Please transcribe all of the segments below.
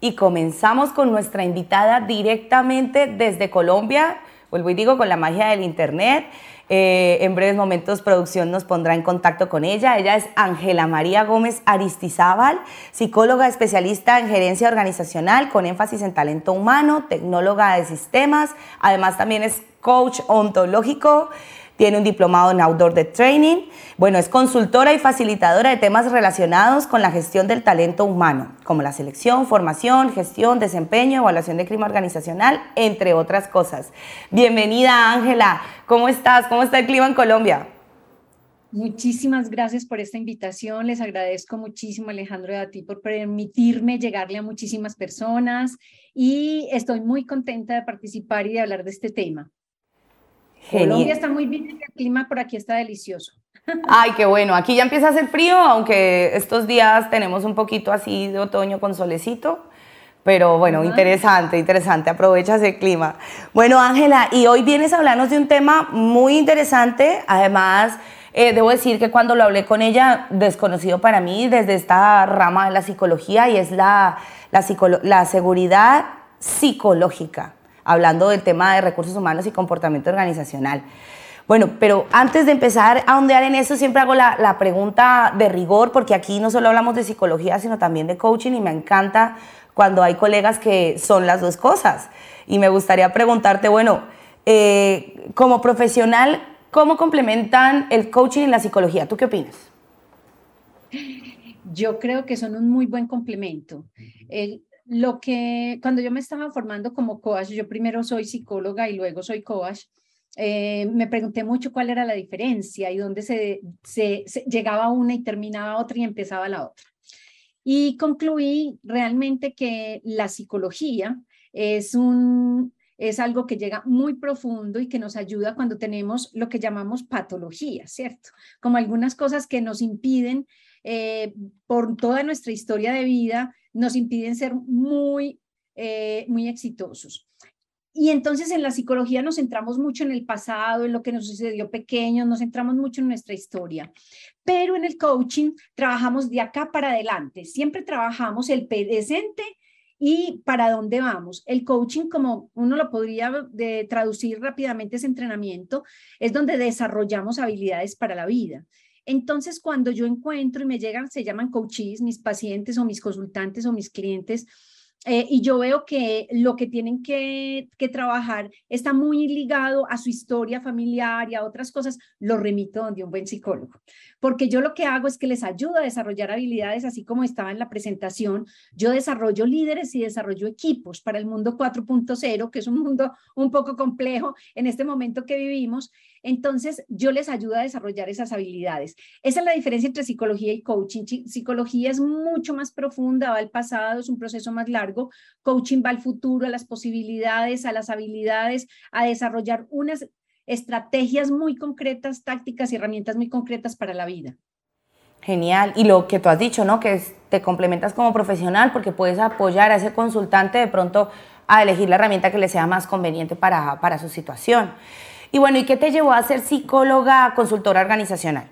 y comenzamos con nuestra invitada directamente desde Colombia, vuelvo y digo, con la magia del Internet. Eh, en breves momentos producción nos pondrá en contacto con ella. Ella es Ángela María Gómez Aristizábal, psicóloga especialista en gerencia organizacional con énfasis en talento humano, tecnóloga de sistemas, además también es coach ontológico tiene un diplomado en Outdoor de Training. Bueno, es consultora y facilitadora de temas relacionados con la gestión del talento humano, como la selección, formación, gestión, desempeño, evaluación de clima organizacional, entre otras cosas. Bienvenida, Ángela. ¿Cómo estás? ¿Cómo está el clima en Colombia? Muchísimas gracias por esta invitación. Les agradezco muchísimo, Alejandro, a ti por permitirme llegarle a muchísimas personas y estoy muy contenta de participar y de hablar de este tema. Colombia está muy bien, el clima por aquí está delicioso. Ay, qué bueno. Aquí ya empieza a hacer frío, aunque estos días tenemos un poquito así de otoño con solecito. Pero bueno, interesante, interesante. Aprovecha ese clima. Bueno, Ángela, y hoy vienes a hablarnos de un tema muy interesante. Además, eh, debo decir que cuando lo hablé con ella, desconocido para mí desde esta rama de la psicología, y es la, la, la seguridad psicológica hablando del tema de recursos humanos y comportamiento organizacional. Bueno, pero antes de empezar a ondear en eso, siempre hago la, pregunta de rigor, porque aquí no solo hablamos de psicología, sino también de coaching, y me encanta cuando hay colegas que son las dos cosas. Y me gustaría preguntarte, bueno, eh, como profesional, ¿cómo complementan el coaching y la psicología? ¿Tú qué opinas? Yo creo que son un muy buen complemento. El, lo que cuando yo me estaba formando como coach, yo primero soy psicóloga y luego soy coach, eh, me pregunté mucho cuál era la diferencia y dónde se, llegaba una y terminaba otra y empezaba la otra. Y concluí realmente que la psicología es un es algo que llega muy profundo y que nos ayuda cuando tenemos lo que llamamos patología, ¿cierto? Como algunas cosas que nos impiden eh, por toda nuestra historia de vida nos impiden ser muy, eh, muy exitosos. Y entonces en la psicología nos centramos mucho en el pasado, en lo que nos sucedió pequeño, nos centramos mucho en nuestra historia. Pero en el coaching trabajamos de acá para adelante, siempre trabajamos el presente y para dónde vamos. El coaching, como uno lo podría traducir rápidamente, es entrenamiento, es donde desarrollamos habilidades para la vida. Entonces, cuando yo encuentro y me llegan, se llaman coaches, mis pacientes o mis consultantes o mis clientes, eh, y yo veo que lo que tienen que, que, trabajar está muy ligado a su historia familiar y a otras cosas, lo remito donde un buen psicólogo. Porque yo lo que hago es que les ayudo a desarrollar habilidades, así como estaba en la presentación. Yo desarrollo líderes y desarrollo equipos para el mundo 4.0, que es un mundo un poco complejo en este momento que vivimos. Entonces, yo les ayudo a desarrollar esas habilidades. Esa es la diferencia entre psicología y coaching. Psicología es mucho más profunda, va al pasado, es un proceso más largo. Coaching va al futuro, a las posibilidades, a las habilidades, a desarrollar unas estrategias muy concretas, tácticas y herramientas muy concretas para la vida. Genial. Y lo que tú has dicho, ¿no? Que te complementas como profesional porque puedes apoyar a ese consultante de pronto a elegir la herramienta que le sea más conveniente para, para su situación. Y bueno, ¿y qué te llevó a ser psicóloga consultora organizacional?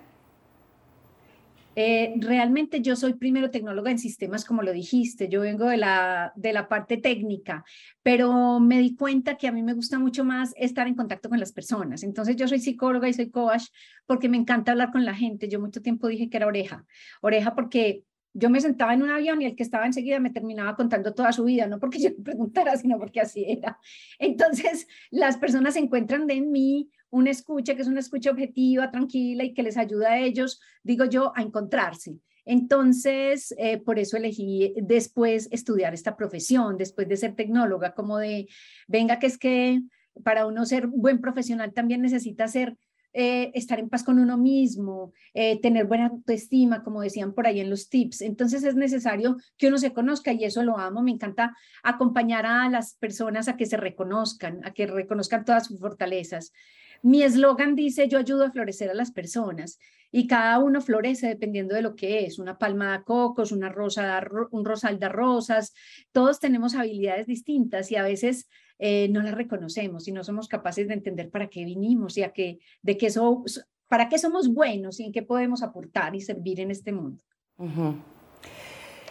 Eh, realmente yo soy primero tecnóloga en sistemas, como lo dijiste, yo vengo de la, de la parte técnica, pero me di cuenta que a mí me gusta mucho más estar en contacto con las personas. Entonces yo soy psicóloga y soy coach porque me encanta hablar con la gente. Yo mucho tiempo dije que era oreja, oreja porque yo me sentaba en un avión y el que estaba enseguida me terminaba contando toda su vida, no porque yo me preguntara, sino porque así era. Entonces, las personas encuentran en mí una escucha que es una escucha objetiva, tranquila y que les ayuda a ellos, digo yo, a encontrarse. Entonces, eh, por eso elegí después estudiar esta profesión, después de ser tecnóloga, como de, venga, que es que para uno ser buen profesional también necesita ser eh, estar en paz con uno mismo, eh, tener buena autoestima, como decían por ahí en los tips. Entonces es necesario que uno se conozca y eso lo amo. Me encanta acompañar a las personas a que se reconozcan, a que reconozcan todas sus fortalezas. Mi eslogan dice, yo ayudo a florecer a las personas y cada uno florece dependiendo de lo que es, una palma de cocos, una rosa, un rosal de rosas, todos tenemos habilidades distintas y a veces eh, no las reconocemos y no somos capaces de entender para qué vinimos y a qué, de qué para qué somos buenos y en qué podemos aportar y servir en este mundo.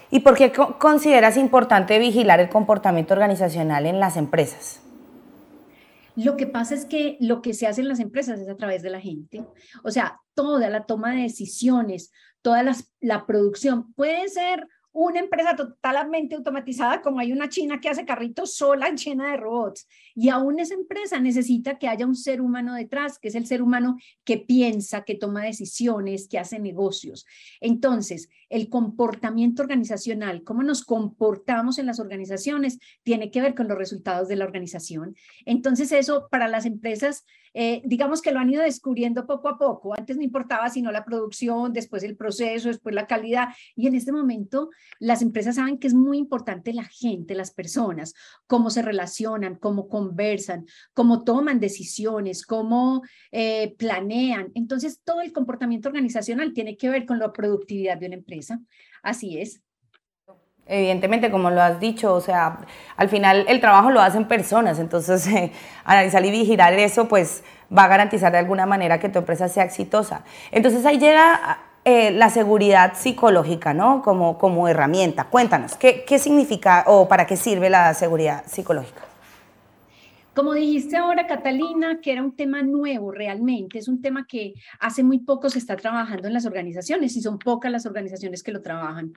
¿Y por qué consideras importante vigilar el comportamiento organizacional en las empresas? Lo que pasa es que lo que se hace en las empresas es a través de la gente. O sea, toda la toma de decisiones, toda la producción puede ser una empresa totalmente automatizada como hay una china que hace carritos sola llena de robots. Y aún esa empresa necesita que haya un ser humano detrás, que es el ser humano que piensa, que toma decisiones, que hace negocios. Entonces, el comportamiento organizacional, cómo nos comportamos en las organizaciones, tiene que ver con los resultados de la organización. Entonces, eso para las empresas eh, digamos que lo han ido descubriendo poco a poco. Antes no importaba sino la producción, después el proceso, después la calidad. Y en este momento las empresas saben que es muy importante la gente, las personas, cómo se relacionan, cómo conversan, cómo toman decisiones, cómo eh, planean. Entonces, todo el comportamiento organizacional tiene que ver con la productividad de una empresa. Así es. Evidentemente, como lo has dicho, o sea, al final el trabajo lo hacen personas, entonces eh, analizar y vigilar eso, pues va a garantizar de alguna manera que tu empresa sea exitosa. Entonces ahí llega eh, la seguridad psicológica, ¿no? Como, como herramienta. Cuéntanos, ¿qué, ¿qué significa o para qué sirve la seguridad psicológica? Como dijiste ahora, Catalina, que era un tema nuevo realmente, es un tema que hace muy poco se está trabajando en las organizaciones y son pocas las organizaciones que lo trabajan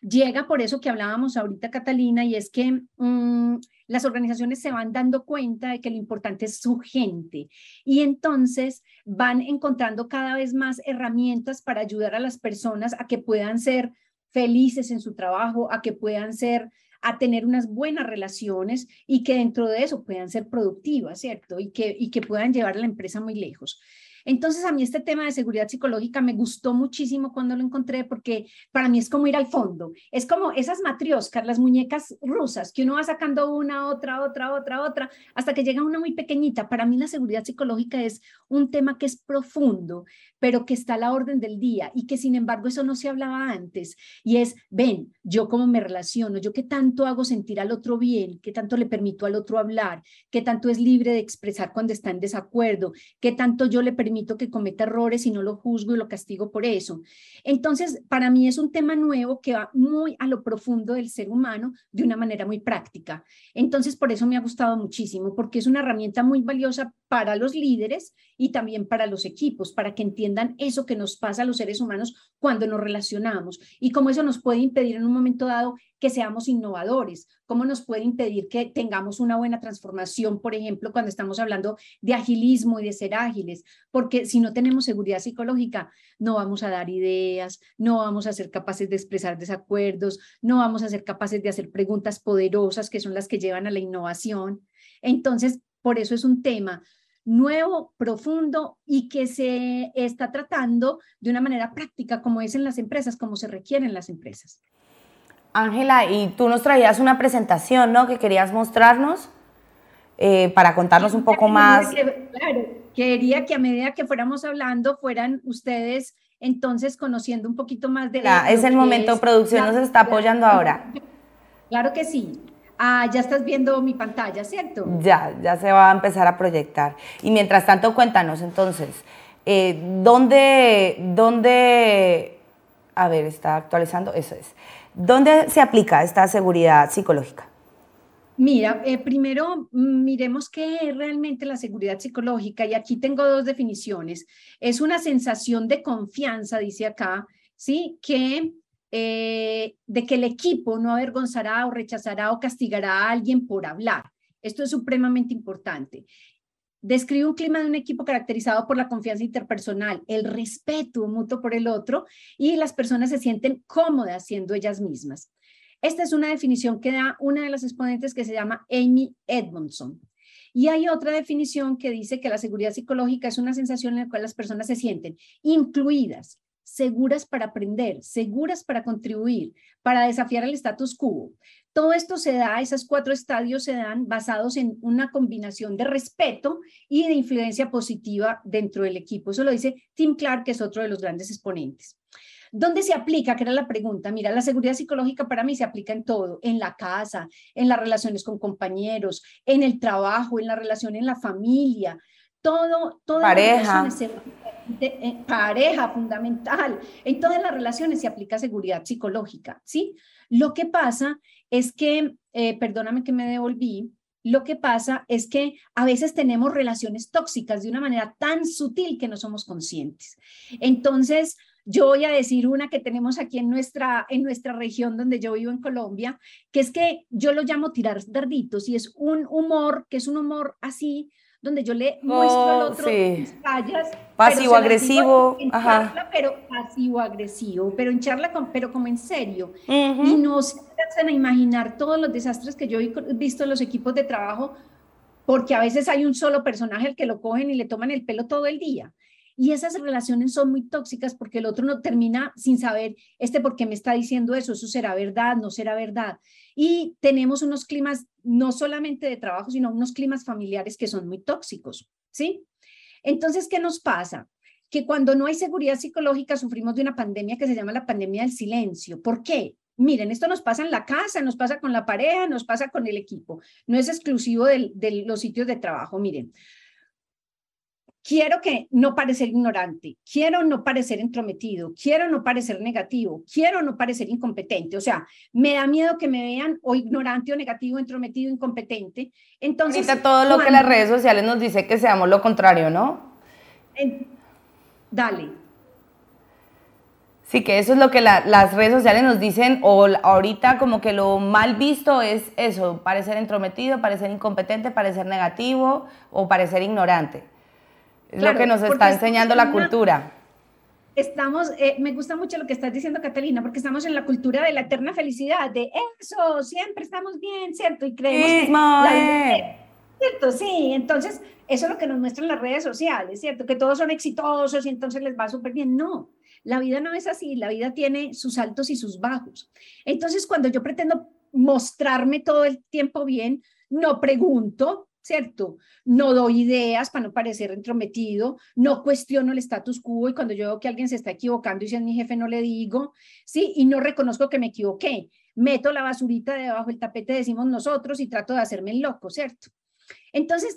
llega por eso que hablábamos ahorita, Catalina, y es que mm, las organizaciones se van dando cuenta de que lo importante es su gente y entonces van encontrando cada vez más herramientas para ayudar a las personas a que puedan ser felices en su trabajo, a que puedan ser a tener unas buenas relaciones y que dentro de eso puedan ser productivas, ¿cierto? Y que, y que puedan llevar la empresa muy lejos. Entonces a mí este tema de seguridad psicológica me gustó muchísimo cuando lo encontré porque para mí es como ir al fondo, es como esas matrioscas, las muñecas rusas, que uno va sacando una, otra, otra, otra, otra, hasta que llega una muy pequeñita. Para mí la seguridad psicológica es un tema que es profundo, pero que está a la orden del día y que sin embargo eso no se hablaba antes. Y es, ven, yo cómo me relaciono, yo qué tanto hago sentir al otro bien, qué tanto le permito al otro hablar, qué tanto es libre de expresar cuando está en desacuerdo, qué tanto yo le permito que cometa errores y no lo juzgo y lo castigo por eso. Entonces, para mí es un tema nuevo que va muy a lo profundo del ser humano de una manera muy práctica. Entonces, por eso me ha gustado muchísimo, porque es una herramienta muy valiosa para los líderes y también para los equipos, para que entiendan eso que nos pasa a los seres humanos cuando nos relacionamos y cómo eso nos puede impedir en un momento dado que seamos innovadores, cómo nos puede impedir que tengamos una buena transformación, por ejemplo, cuando estamos hablando de agilismo y de ser ágiles, porque si no tenemos seguridad psicológica, no vamos a dar ideas, no vamos a ser capaces de expresar desacuerdos, no vamos a ser capaces de hacer preguntas poderosas que son las que llevan a la innovación. Entonces, por eso es un tema nuevo, profundo y que se está tratando de una manera práctica como es en las empresas, como se requiere en las empresas. Ángela, y tú nos traías una presentación, ¿no? Que querías mostrarnos eh, para contarnos un poco más. claro, quería que a medida que fuéramos hablando fueran ustedes entonces conociendo un poquito más de... Ya, es el momento, producción nos está apoyando ahora. Claro que sí. Ah, ya estás viendo mi pantalla, ¿cierto? Ya, ya se va a empezar a proyectar. Y mientras tanto, cuéntanos entonces, eh, ¿dónde, ¿dónde, a ver, está actualizando? Eso es. ¿Dónde se aplica esta seguridad psicológica? Mira, eh, primero mm, miremos qué es realmente la seguridad psicológica y aquí tengo dos definiciones. Es una sensación de confianza, dice acá, ¿sí? Que eh, de que el equipo no avergonzará o rechazará o castigará a alguien por hablar. Esto es supremamente importante. Describe un clima de un equipo caracterizado por la confianza interpersonal, el respeto mutuo por el otro y las personas se sienten cómodas siendo ellas mismas. Esta es una definición que da una de las exponentes que se llama Amy Edmondson. Y hay otra definición que dice que la seguridad psicológica es una sensación en la cual las personas se sienten incluidas, seguras para aprender, seguras para contribuir, para desafiar el status quo. Todo esto se da, esos cuatro estadios se dan basados en una combinación de respeto y de influencia positiva dentro del equipo. Eso lo dice Tim Clark, que es otro de los grandes exponentes. ¿Dónde se aplica? Que era la pregunta. Mira, la seguridad psicológica para mí se aplica en todo, en la casa, en las relaciones con compañeros, en el trabajo, en la relación en la familia. Todo, todo. Pareja. pareja fundamental. En todas las relaciones se aplica seguridad psicológica, ¿sí? Lo que pasa es que, eh, perdóname que me devolví, lo que pasa es que a veces tenemos relaciones tóxicas de una manera tan sutil que no somos conscientes. Entonces, yo voy a decir una que tenemos aquí en nuestra, en nuestra región donde yo vivo en Colombia, que es que yo lo llamo tirar darditos y es un humor, que es un humor así, donde yo le muestro al oh, otro mis fallas. Pasivo agresivo, ajá. pero pasivo agresivo, pero en charla, con, pero como en serio. Y no se hacen a imaginar todos los desastres que yo he visto en los equipos de trabajo, porque a veces hay un solo personaje al que lo cogen y le toman el pelo todo el día. Y esas relaciones son muy tóxicas porque el otro no termina sin saber, este por qué me está diciendo eso, eso será verdad, no será verdad. Y tenemos unos climas no solamente de trabajo, sino unos climas familiares que son muy tóxicos, ¿sí? Entonces, ¿qué nos pasa? Que cuando no hay seguridad psicológica sufrimos de una pandemia que se llama la pandemia del silencio. ¿Por qué? Miren, esto nos pasa en la casa, nos pasa con la pareja, nos pasa con el equipo. No es exclusivo de, los sitios de trabajo. Miren, quiero que no parecer ignorante, quiero no parecer entrometido, quiero no parecer negativo, quiero no parecer incompetente. O sea, me da miedo que me vean o ignorante o negativo, entrometido, incompetente. Entonces, todo lo que las redes sociales nos dice que seamos lo contrario, ¿no? dale. Sí, que eso es lo que las redes sociales nos dicen, o ahorita como que lo mal visto es eso, parecer entrometido, parecer incompetente, parecer negativo o parecer ignorante. Es lo que nos está enseñando la cultura. Estamos, eh, me gusta mucho lo que estás diciendo, Catalina, porque estamos en la cultura de la eterna felicidad, de eso, siempre estamos bien, ¿cierto? Y creemos que ¿Cierto? Sí, entonces eso es lo que nos muestran las redes sociales, ¿cierto? Que todos son exitosos y entonces les va súper bien. No, la vida no es así, la vida tiene sus altos y sus bajos. Entonces, cuando yo pretendo mostrarme todo el tiempo bien, no pregunto, ¿cierto? No doy ideas para no parecer entrometido, no cuestiono el status quo y cuando yo veo que alguien se está equivocando y si es mi jefe no le digo, ¿sí? Y no reconozco que me equivoqué. Meto la basurita debajo del tapete, decimos nosotros, y trato de hacerme el loco, ¿cierto? Entonces,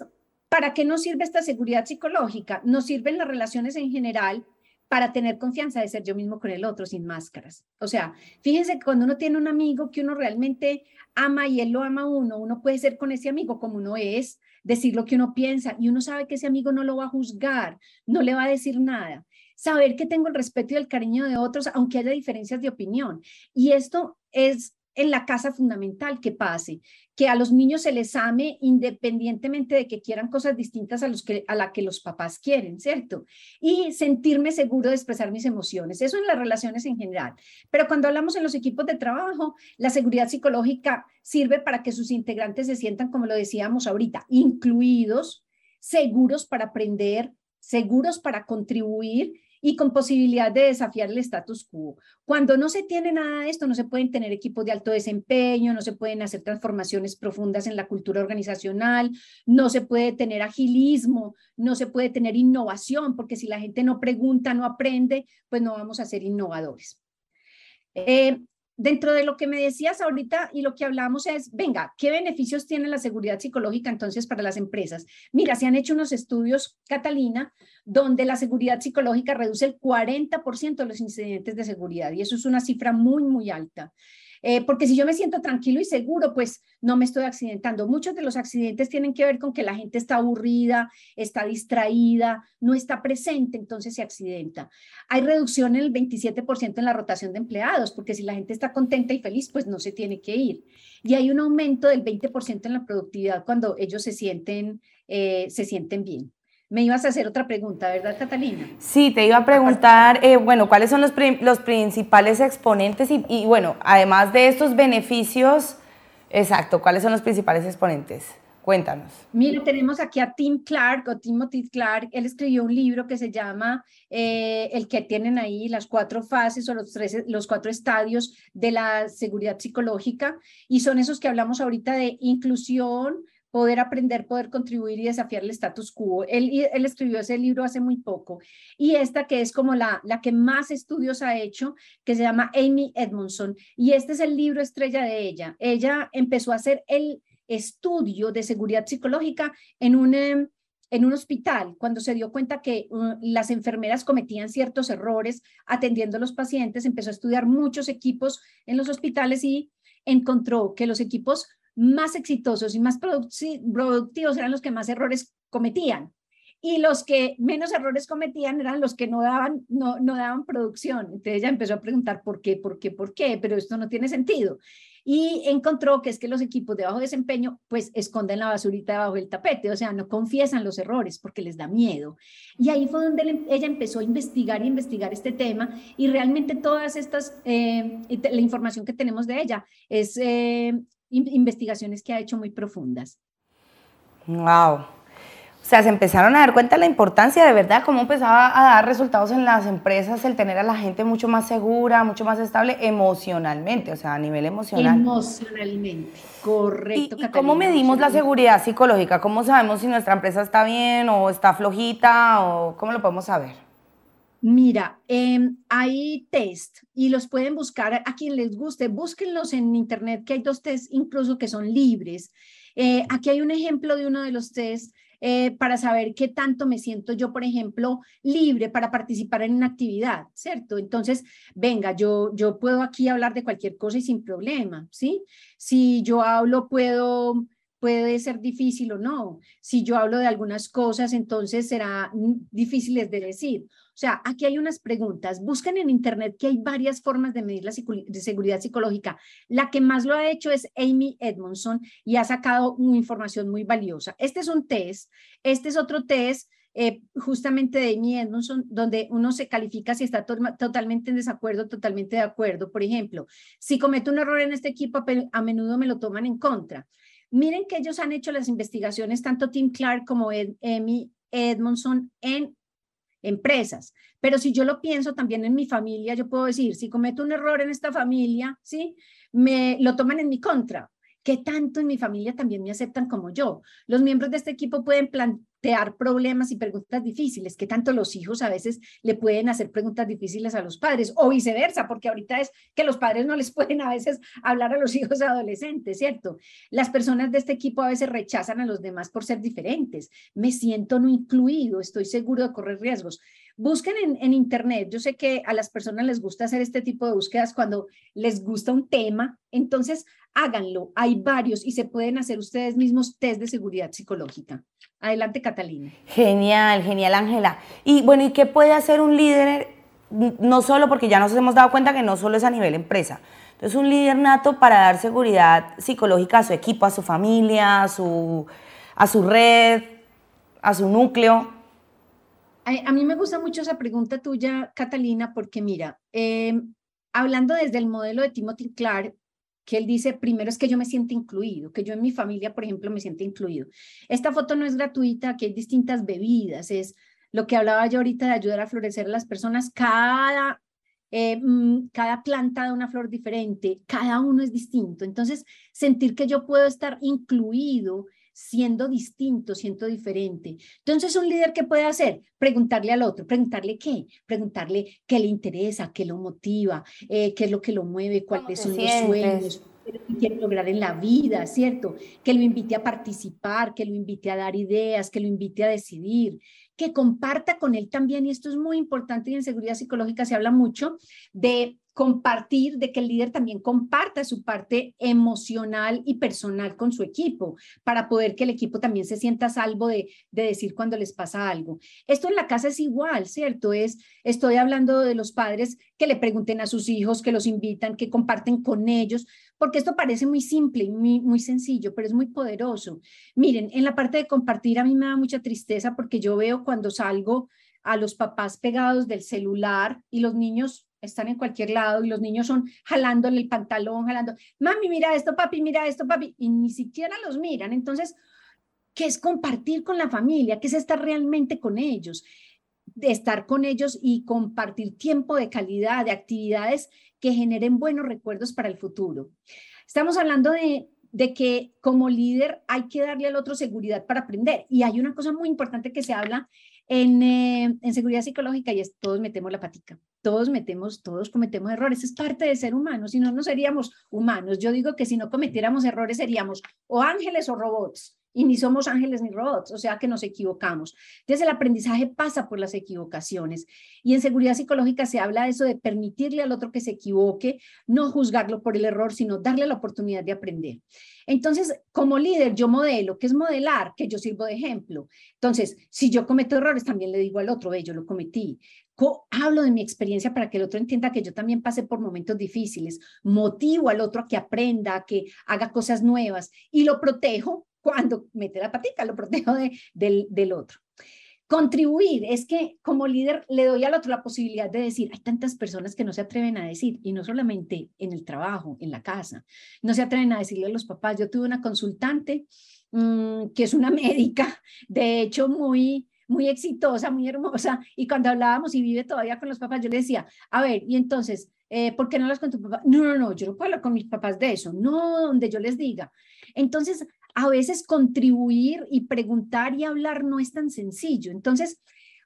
¿para qué nos sirve esta seguridad psicológica? Nos sirven las relaciones en general para tener confianza de ser yo mismo con el otro sin máscaras. O sea, fíjense que cuando uno tiene un amigo que uno realmente ama y él lo ama a uno, uno puede ser con ese amigo como uno es, decir lo que uno piensa y uno sabe que ese amigo no lo va a juzgar, no le va a decir nada. Saber que tengo el respeto y el cariño de otros, aunque haya diferencias de opinión. Y esto es en la casa fundamental que pase, que a los niños se les ame independientemente de que quieran cosas distintas a, los que, a la que los papás quieren, ¿cierto? Y sentirme seguro de expresar mis emociones. Eso en las relaciones en general. Pero cuando hablamos en los equipos de trabajo, la seguridad psicológica sirve para que sus integrantes se sientan, como lo decíamos ahorita, incluidos, seguros para aprender, seguros para contribuir y con posibilidad de desafiar el status quo. Cuando no se tiene nada de esto, no se pueden tener equipos de alto desempeño, no se pueden hacer transformaciones profundas en la cultura organizacional, no se puede tener agilismo, no se puede tener innovación, porque si la gente no pregunta, no aprende, pues no vamos a ser innovadores. Eh, dentro de lo que me decías ahorita y lo que hablamos es, venga, ¿qué beneficios tiene la seguridad psicológica entonces para las empresas? Mira, se han hecho unos estudios, Catalina, donde la seguridad psicológica reduce el 40% de los incidentes de seguridad y eso es una cifra muy, muy alta. Eh, porque si yo me siento tranquilo y seguro, pues no me estoy accidentando. Muchos de los accidentes tienen que ver con que la gente está aburrida, está distraída, no está presente, entonces se accidenta. Hay reducción en el 27% en la rotación de empleados, porque si la gente está contenta y feliz, pues no se tiene que ir. Y hay un aumento del 20% en la productividad cuando ellos se sienten, eh, se sienten bien. Me ibas a hacer otra pregunta, ¿verdad, Catalina? Sí, te iba a preguntar, eh, bueno, ¿cuáles son los, los principales exponentes y, y, bueno, además de estos beneficios, exacto, ¿cuáles son los principales exponentes? Cuéntanos. Mira, tenemos aquí a Tim Clark o Timothy Clark. Él escribió un libro que se llama eh, El que tienen ahí, las cuatro fases o los, tres, los cuatro estadios de la seguridad psicológica. Y son esos que hablamos ahorita de inclusión, poder aprender, poder contribuir y desafiar el status quo. Él, él escribió ese libro hace muy poco. Y esta que es como la, la que más estudios ha hecho, que se llama Amy Edmondson. Y este es el libro estrella de ella. Ella empezó a hacer el estudio de seguridad psicológica en un, em, en un hospital, cuando se dio cuenta que uh, las enfermeras cometían ciertos errores atendiendo a los pacientes, empezó a estudiar muchos equipos en los hospitales y encontró que los equipos más exitosos y más productivos eran los que más errores cometían y los que menos errores cometían eran los que no daban, no, no daban producción. Entonces ella empezó a preguntar por qué, por qué, por qué, pero esto no tiene sentido. Y encontró que es que los equipos de bajo desempeño pues esconden la basurita debajo del tapete, o sea, no confiesan los errores porque les da miedo. Y ahí fue donde ella empezó a investigar y investigar este tema y realmente todas estas, eh, la información que tenemos de ella es eh, investigaciones que ha hecho muy profundas. Wow, o sea, se empezaron a dar cuenta de la importancia de verdad, cómo empezaba a dar resultados en las empresas el tener a la gente mucho más segura, mucho más estable emocionalmente, o sea, a nivel emocional. Emocionalmente, correcto. ¿Y, cómo medimos la seguridad psicológica? ¿Cómo sabemos si nuestra empresa está bien o está flojita o cómo lo podemos saber? Mira, em, hay test y los pueden buscar a quien les guste. Búsquenlos en internet, que hay dos test incluso que son libres. Eh, aquí hay un ejemplo de uno de los test eh, para saber qué tanto me siento yo, por ejemplo, libre para participar en una actividad, ¿cierto? Entonces, venga, yo, yo puedo aquí hablar de cualquier cosa y sin problema, ¿sí? Si yo hablo, puedo puede ser difícil o no. Si yo hablo de algunas cosas, entonces será difíciles de decir. Sea, aquí hay unas preguntas. Busquen en Internet que hay varias formas de medir la seguridad psicológica. La que más lo ha hecho es Amy Edmondson y ha sacado una información muy valiosa. Este es un test. Este es otro test eh, justamente de Amy Edmondson, donde uno se califica si está totalmente en desacuerdo, totalmente de acuerdo. Por ejemplo, si cometo un error en este equipo, a menudo me lo toman en contra. Miren que ellos han hecho las investigaciones, tanto Tim Clark como Amy Edmondson, en empresas. Pero si yo lo pienso también en mi familia, yo puedo decir, si cometo un error en esta familia, ¿sí? Me lo toman en mi contra. ¿Qué tanto en mi familia también me aceptan como yo? Los miembros de este equipo pueden plantear problemas y preguntas difíciles, que tanto los hijos a veces le pueden hacer preguntas difíciles a los padres o viceversa, porque ahorita es que los padres no les pueden a veces hablar a los hijos adolescentes, ¿cierto? Las personas de este equipo a veces rechazan a los demás por ser diferentes. Me siento no incluido, estoy seguro de correr riesgos. Busquen en, en, internet. Yo sé que a las personas les gusta hacer este tipo de búsquedas cuando les gusta un tema. Entonces, háganlo. Hay varios y se pueden hacer ustedes mismos test de seguridad psicológica. Adelante, Catalina. Genial, genial, Ángela. Y bueno, ¿y qué puede hacer un líder? No solo porque ya nos hemos dado cuenta que no solo es a nivel empresa. Entonces, un líder nato para dar seguridad psicológica a su equipo, a su familia, a su, a su red, a su núcleo. A, mí me gusta mucho esa pregunta tuya, Catalina, porque mira, em, hablando desde el modelo de Timothy Clark, que él dice, primero es que yo me siento incluido, que yo en mi familia, por ejemplo, me siento incluido. Esta foto no es gratuita, que hay distintas bebidas, es lo que hablaba yo ahorita de ayudar a florecer a las personas, cada, eh, mm, cada planta da una flor diferente, cada uno es distinto. Entonces, sentir que yo puedo estar incluido siendo distinto, siendo diferente. Entonces, un líder que puede hacer, preguntarle al otro, preguntarle qué, preguntarle qué le interesa, qué lo motiva, eh, qué es lo que lo mueve, cuáles son los sueños, qué quiere lograr en la vida, ¿cierto? Que lo invite a participar, que lo invite a dar ideas, que lo invite a decidir, que comparta con él también, y esto es muy importante y en seguridad psicológica se habla mucho de compartir, de que el líder también comparta su parte emocional y personal con su equipo, para poder que el equipo también se sienta salvo de, de decir cuando les pasa algo. Esto en la casa es igual, ¿cierto? Es, estoy hablando de los padres que le pregunten a sus hijos, que los invitan, que comparten con ellos, porque esto parece muy simple y muy, muy sencillo, pero es muy poderoso. Miren, en la parte de compartir a mí me da mucha tristeza porque yo veo cuando salgo a los papás pegados del celular y los niños están en cualquier lado y los niños son jalándole el pantalón, jalando, mami, mira esto, papi, mira esto, papi, y ni siquiera los miran. Entonces, ¿qué es compartir con la familia? ¿Qué es estar realmente con ellos? De estar con ellos y compartir tiempo de calidad, de actividades que generen buenos recuerdos para el futuro. Estamos hablando de, de que como líder hay que darle al otro seguridad para aprender. Y hay una cosa muy importante que se habla en, eh, en, seguridad psicológica y es todos metemos la patica, todos metemos, todos cometemos errores, es parte de ser humano, si no, no seríamos humanos. Yo digo que si no cometiéramos errores seríamos o ángeles o robots. Y ni somos ángeles ni robots, o sea que nos equivocamos. Entonces el aprendizaje pasa por las equivocaciones y en seguridad psicológica se habla de eso de permitirle al otro que se equivoque, no juzgarlo por el error, sino darle la oportunidad de aprender. Entonces, como líder, yo modelo, ¿qué es modelar? Que yo sirvo de ejemplo. Entonces, si yo cometo errores, también le digo al otro, ve, yo lo cometí. hablo de mi experiencia para que el otro entienda que yo también pasé por momentos difíciles, motivo al otro a que aprenda, a que haga cosas nuevas y lo protejo cuando mete la patita, lo protejo de, del, del otro. Contribuir es que como líder le doy al otro la posibilidad de decir, hay tantas personas que no se atreven a decir, y no solamente en el trabajo, en la casa, no se atreven a decirle a los papás. Yo tuve una consultante mmm, que es una médica, de hecho muy, muy exitosa, muy hermosa, y cuando hablábamos y vive todavía con los papás, yo le decía, a ver, y entonces, eh, ¿por qué no hablas con tu papá? No, no, no, yo no puedo hablar con mis papás de eso, no donde yo les diga. Entonces, a veces contribuir y preguntar y hablar no es tan sencillo. Entonces,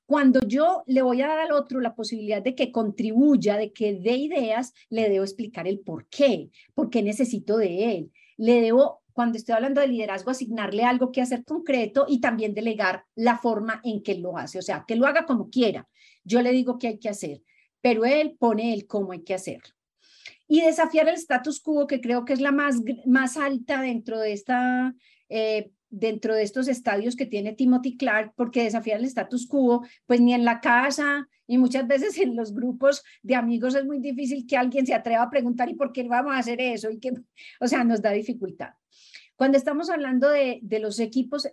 cuando yo le voy a dar al otro la posibilidad de que contribuya, de que dé ideas, le debo explicar el por qué, por qué necesito de él. Le debo, cuando estoy hablando de liderazgo, asignarle algo que hacer concreto y también delegar la forma en que lo hace, o sea, que lo haga como quiera. Yo le digo qué hay que hacer, pero él pone el cómo hay que hacerlo y desafiar el status quo, que creo que es la más, más alta dentro de, esta, eh, dentro de estos estadios que tiene Timothy Clark, porque desafiar el status quo, pues ni en la casa y muchas veces en los grupos de amigos es muy difícil que alguien se atreva a preguntar y por qué vamos a hacer eso y que, o sea, nos da dificultad. Cuando estamos hablando de, los equipos, eh,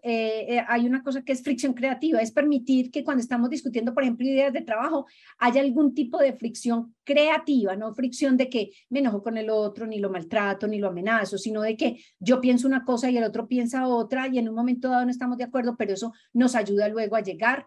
eh, hay una cosa que es fricción creativa, es permitir que cuando estamos discutiendo, por ejemplo, ideas de trabajo, haya algún tipo de fricción creativa, no fricción de que me enojo con el otro, ni lo maltrato, ni lo amenazo, sino de que yo pienso una cosa y el otro piensa otra y en un momento dado no estamos de acuerdo, pero eso nos ayuda luego a llegar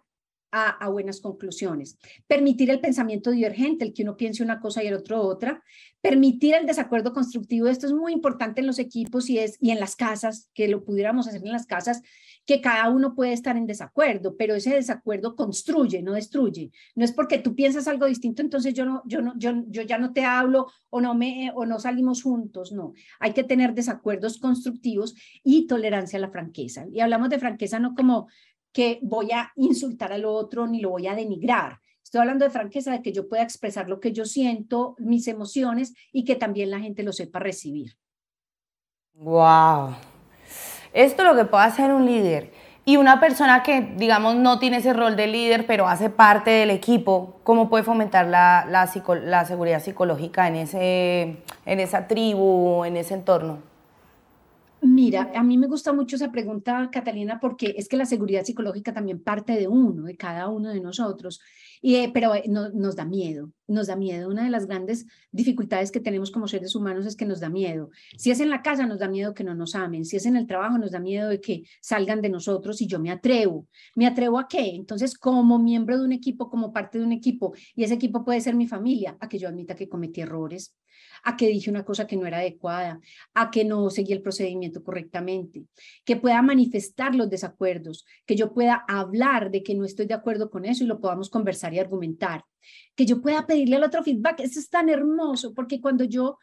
a, buenas conclusiones. Permitir el pensamiento divergente, el que uno piense una cosa y el otro otra. Permitir el desacuerdo constructivo. Esto es muy importante en los equipos y, es, y en las casas, que lo pudiéramos hacer en las casas, que cada uno puede estar en desacuerdo, pero ese desacuerdo construye, no destruye. No es porque tú piensas algo distinto, entonces yo no, yo no, yo, yo ya no te hablo o no me o no salimos juntos, no. Hay que tener desacuerdos constructivos y tolerancia a la franqueza. Y hablamos de franqueza no como que voy a insultar al otro ni lo voy a denigrar. Estoy hablando de franqueza, de que yo pueda expresar lo que yo siento, mis emociones y que también la gente lo sepa recibir. Wow. Esto es lo que puede hacer un líder. Y una persona que, digamos, no tiene ese rol de líder, pero hace parte del equipo, ¿cómo puede fomentar la, la, seguridad psicológica en, ese, en esa tribu, en ese entorno? Mira, a mí me gusta mucho esa pregunta, Catalina, porque es que la seguridad psicológica también parte de uno, de cada uno de nosotros, y, eh, pero eh, nos da miedo, nos da miedo. Una de las grandes dificultades que tenemos como seres humanos es que nos da miedo. Si es en la casa, nos da miedo que no nos amen. Si es en el trabajo, nos da miedo de que salgan de nosotros y yo me atrevo. ¿Me atrevo a qué? Entonces, como miembro de un equipo, como parte de un equipo, y ese equipo puede ser mi familia, a que yo admita que cometí errores, a que dije una cosa que no era adecuada, a que no seguí el procedimiento correctamente, que pueda manifestar los desacuerdos, que yo pueda hablar de que no estoy de acuerdo con eso y lo podamos conversar y argumentar, que yo pueda pedirle al otro feedback. Eso es tan hermoso porque cuando yo,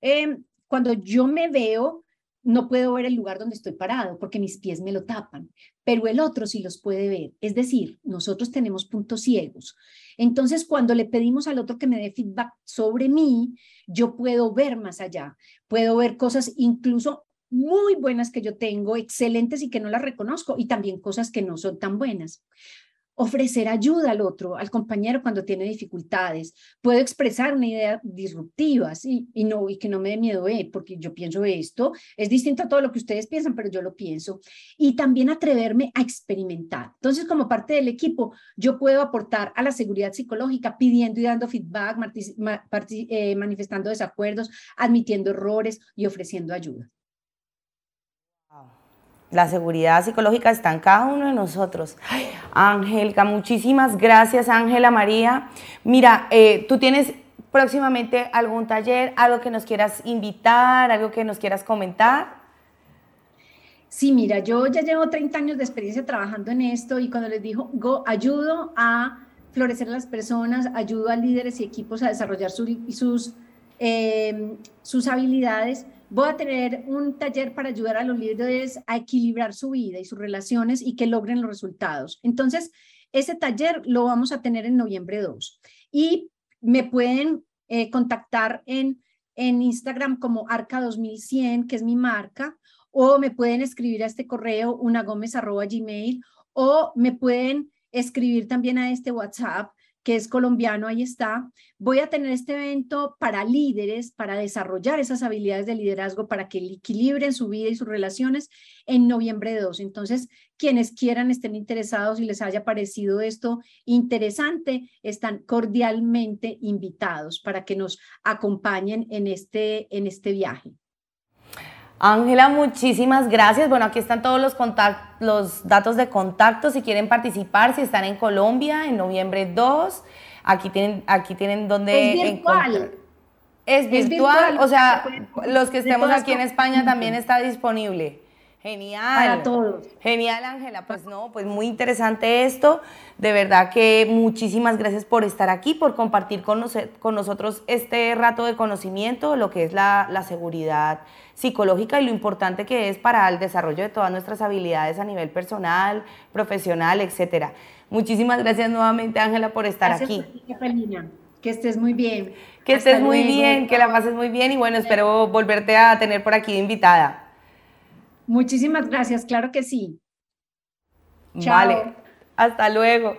em, cuando yo me veo, no puedo ver el lugar donde estoy parado porque mis pies me lo tapan, pero el otro sí los puede ver. Es decir, nosotros tenemos puntos ciegos. Entonces, cuando le pedimos al otro que me dé feedback sobre mí, yo puedo ver más allá, puedo ver cosas incluso muy buenas que yo tengo, excelentes y que no las reconozco, y también cosas que no son tan buenas ofrecer ayuda al otro, al compañero cuando tiene dificultades. Puedo expresar una idea disruptiva, ¿sí? Y, no, y que no me dé miedo, eh, porque yo pienso esto, es distinto a todo lo que ustedes piensan, pero yo lo pienso. Y también atreverme a experimentar. Entonces, como parte del equipo, yo puedo aportar a la seguridad psicológica pidiendo y dando feedback, eh, manifestando desacuerdos, admitiendo errores y ofreciendo ayuda. La seguridad psicológica está en cada uno de nosotros. Ángela, muchísimas gracias, Ángela María. Mira, eh, tú tienes próximamente algún taller, algo que nos quieras invitar, algo que nos quieras comentar. Sí, mira, yo ya llevo 30 años de experiencia trabajando en esto y cuando les digo, ayudo a florecer a las personas, ayudo a líderes y equipos a desarrollar sus, eh, sus habilidades, voy a tener un taller para ayudar a los líderes a equilibrar su vida y sus relaciones y que logren los resultados. Entonces, ese taller lo vamos a tener en noviembre 2 y me pueden eh, contactar en, en Instagram como Arca2100, que es mi marca, o me pueden escribir a este correo unagomez.gmail o me pueden escribir también a este WhatsApp que es colombiano, ahí está. Voy a tener este evento para líderes, para desarrollar esas habilidades de liderazgo, para que equilibren su vida y sus relaciones en noviembre 2. Entonces, quienes quieran, estén interesados y les haya parecido esto interesante, están cordialmente invitados para que nos acompañen en este, en este viaje. Ángela, muchísimas gracias. Bueno, aquí están todos los, los datos de contacto si quieren participar, si están en Colombia en noviembre 2. Aquí tienen, aquí tienen donde... Es virtual. Es virtual, o sea, los que estemos aquí en España también está disponible. Genial. Para todos. Genial, Ángela. Pues no, pues muy interesante esto. De verdad que muchísimas gracias por estar aquí, por compartir con, con nosotros este rato de conocimiento, lo que es la, la, seguridad psicológica y lo importante que es para el desarrollo de todas nuestras habilidades a nivel personal, profesional, etcétera. Muchísimas gracias nuevamente, Ángela, por estar aquí. Que estés muy bien. Que estés muy bien, que la pases muy bien y bueno, espero volverte a tener por aquí de invitada. Muchísimas gracias, claro que sí. Vale, hasta luego.